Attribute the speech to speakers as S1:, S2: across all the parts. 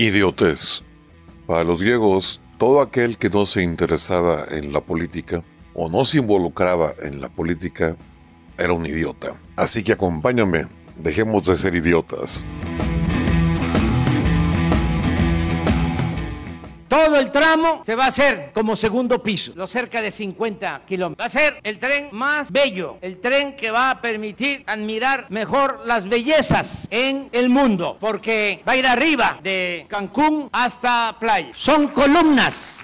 S1: Idiotez. Para los griegos, todo aquel que no se interesaba en la política o no se involucraba en la política era un idiota. Así que acompáñame, dejemos de ser idiotas.
S2: Todo el tramo se va a hacer como segundo piso, los cerca de 50 kilómetros. Va a ser el tren más bello, el tren que va a permitir admirar mejor las bellezas en el mundo, porque va a ir arriba de Cancún hasta Playa. Son columnas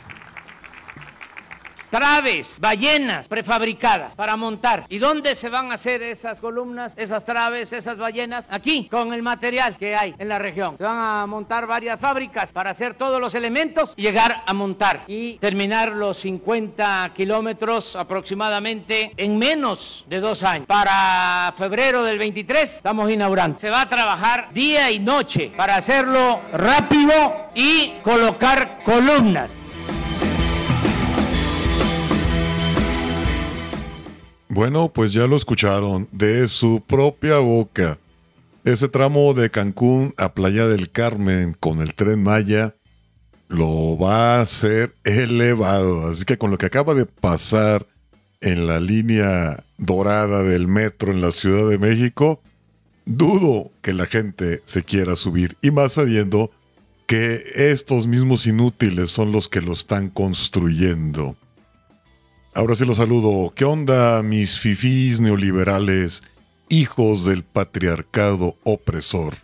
S2: traves, ballenas prefabricadas para montar. ¿Y dónde se van a hacer esas columnas, esas traves, esas ballenas? Aquí, con el material que hay en la región. Se van a montar varias fábricas para hacer todos los elementos llegar a montar y terminar los 50 kilómetros aproximadamente en menos de dos años. Para febrero del 23 estamos inaugurando. Se va a trabajar día y noche para hacerlo rápido y colocar columnas.
S1: Bueno, pues ya lo escucharon de su propia boca. Ese tramo de Cancún a Playa del Carmen con el tren Maya lo va a hacer elevado. Así que con lo que acaba de pasar en la línea dorada del metro en la Ciudad de México, dudo que la gente se quiera subir. Y más sabiendo que estos mismos inútiles son los que lo están construyendo. Ahora sí los saludo. ¿Qué onda, mis fifís neoliberales, hijos del patriarcado opresor?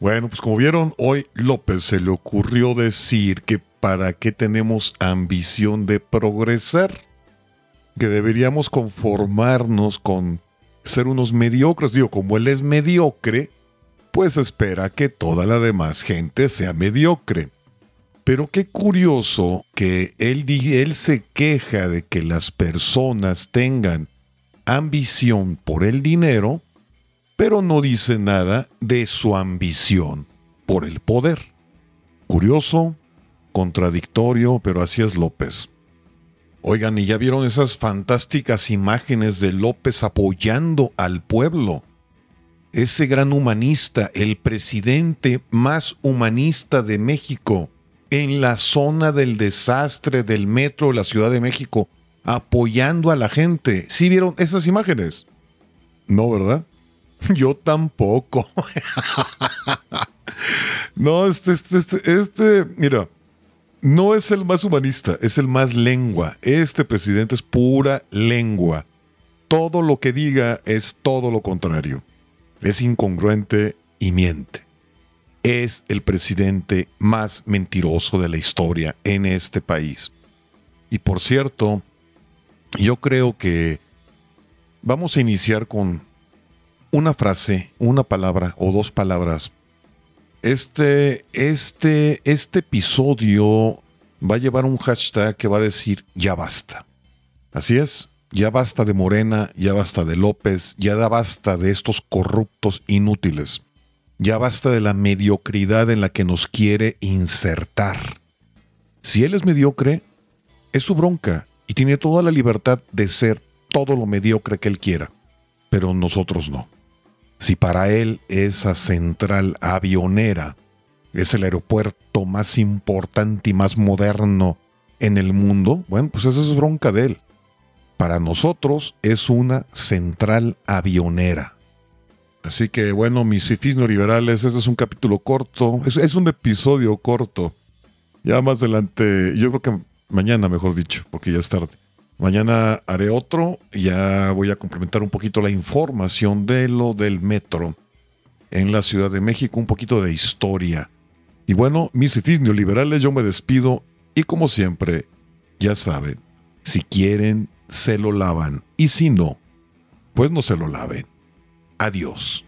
S1: Bueno, pues como vieron, hoy López se le ocurrió decir que para qué tenemos ambición de progresar, que deberíamos conformarnos con ser unos mediocres. Digo, como él es mediocre, pues espera que toda la demás gente sea mediocre. Pero qué curioso que él, él se queja de que las personas tengan ambición por el dinero, pero no dice nada de su ambición por el poder. Curioso, contradictorio, pero así es López. Oigan, ¿y ya vieron esas fantásticas imágenes de López apoyando al pueblo? Ese gran humanista, el presidente más humanista de México, en la zona del desastre del metro de la Ciudad de México, apoyando a la gente. ¿Sí vieron esas imágenes? No, ¿verdad? Yo tampoco. no, este, este, este, este, mira, no es el más humanista, es el más lengua. Este presidente es pura lengua. Todo lo que diga es todo lo contrario. Es incongruente y miente es el presidente más mentiroso de la historia en este país. Y por cierto, yo creo que vamos a iniciar con una frase, una palabra o dos palabras. Este, este, este episodio va a llevar un hashtag que va a decir ya basta. Así es, ya basta de Morena, ya basta de López, ya da basta de estos corruptos inútiles. Ya basta de la mediocridad en la que nos quiere insertar. Si él es mediocre, es su bronca y tiene toda la libertad de ser todo lo mediocre que él quiera, pero nosotros no. Si para él esa central avionera es el aeropuerto más importante y más moderno en el mundo, bueno, pues esa es bronca de él. Para nosotros es una central avionera. Así que bueno, mis fifis liberales, este es un capítulo corto, es, un episodio corto. Ya más adelante, yo creo que mañana, mejor dicho, porque ya es tarde. Mañana haré otro, ya voy a complementar un poquito la información de lo del metro en la Ciudad de México, un poquito de historia. Y bueno, mis fifis neoliberales, yo me despido y como siempre, ya saben, si quieren, se lo lavan y si no, pues no se lo laven. Adiós.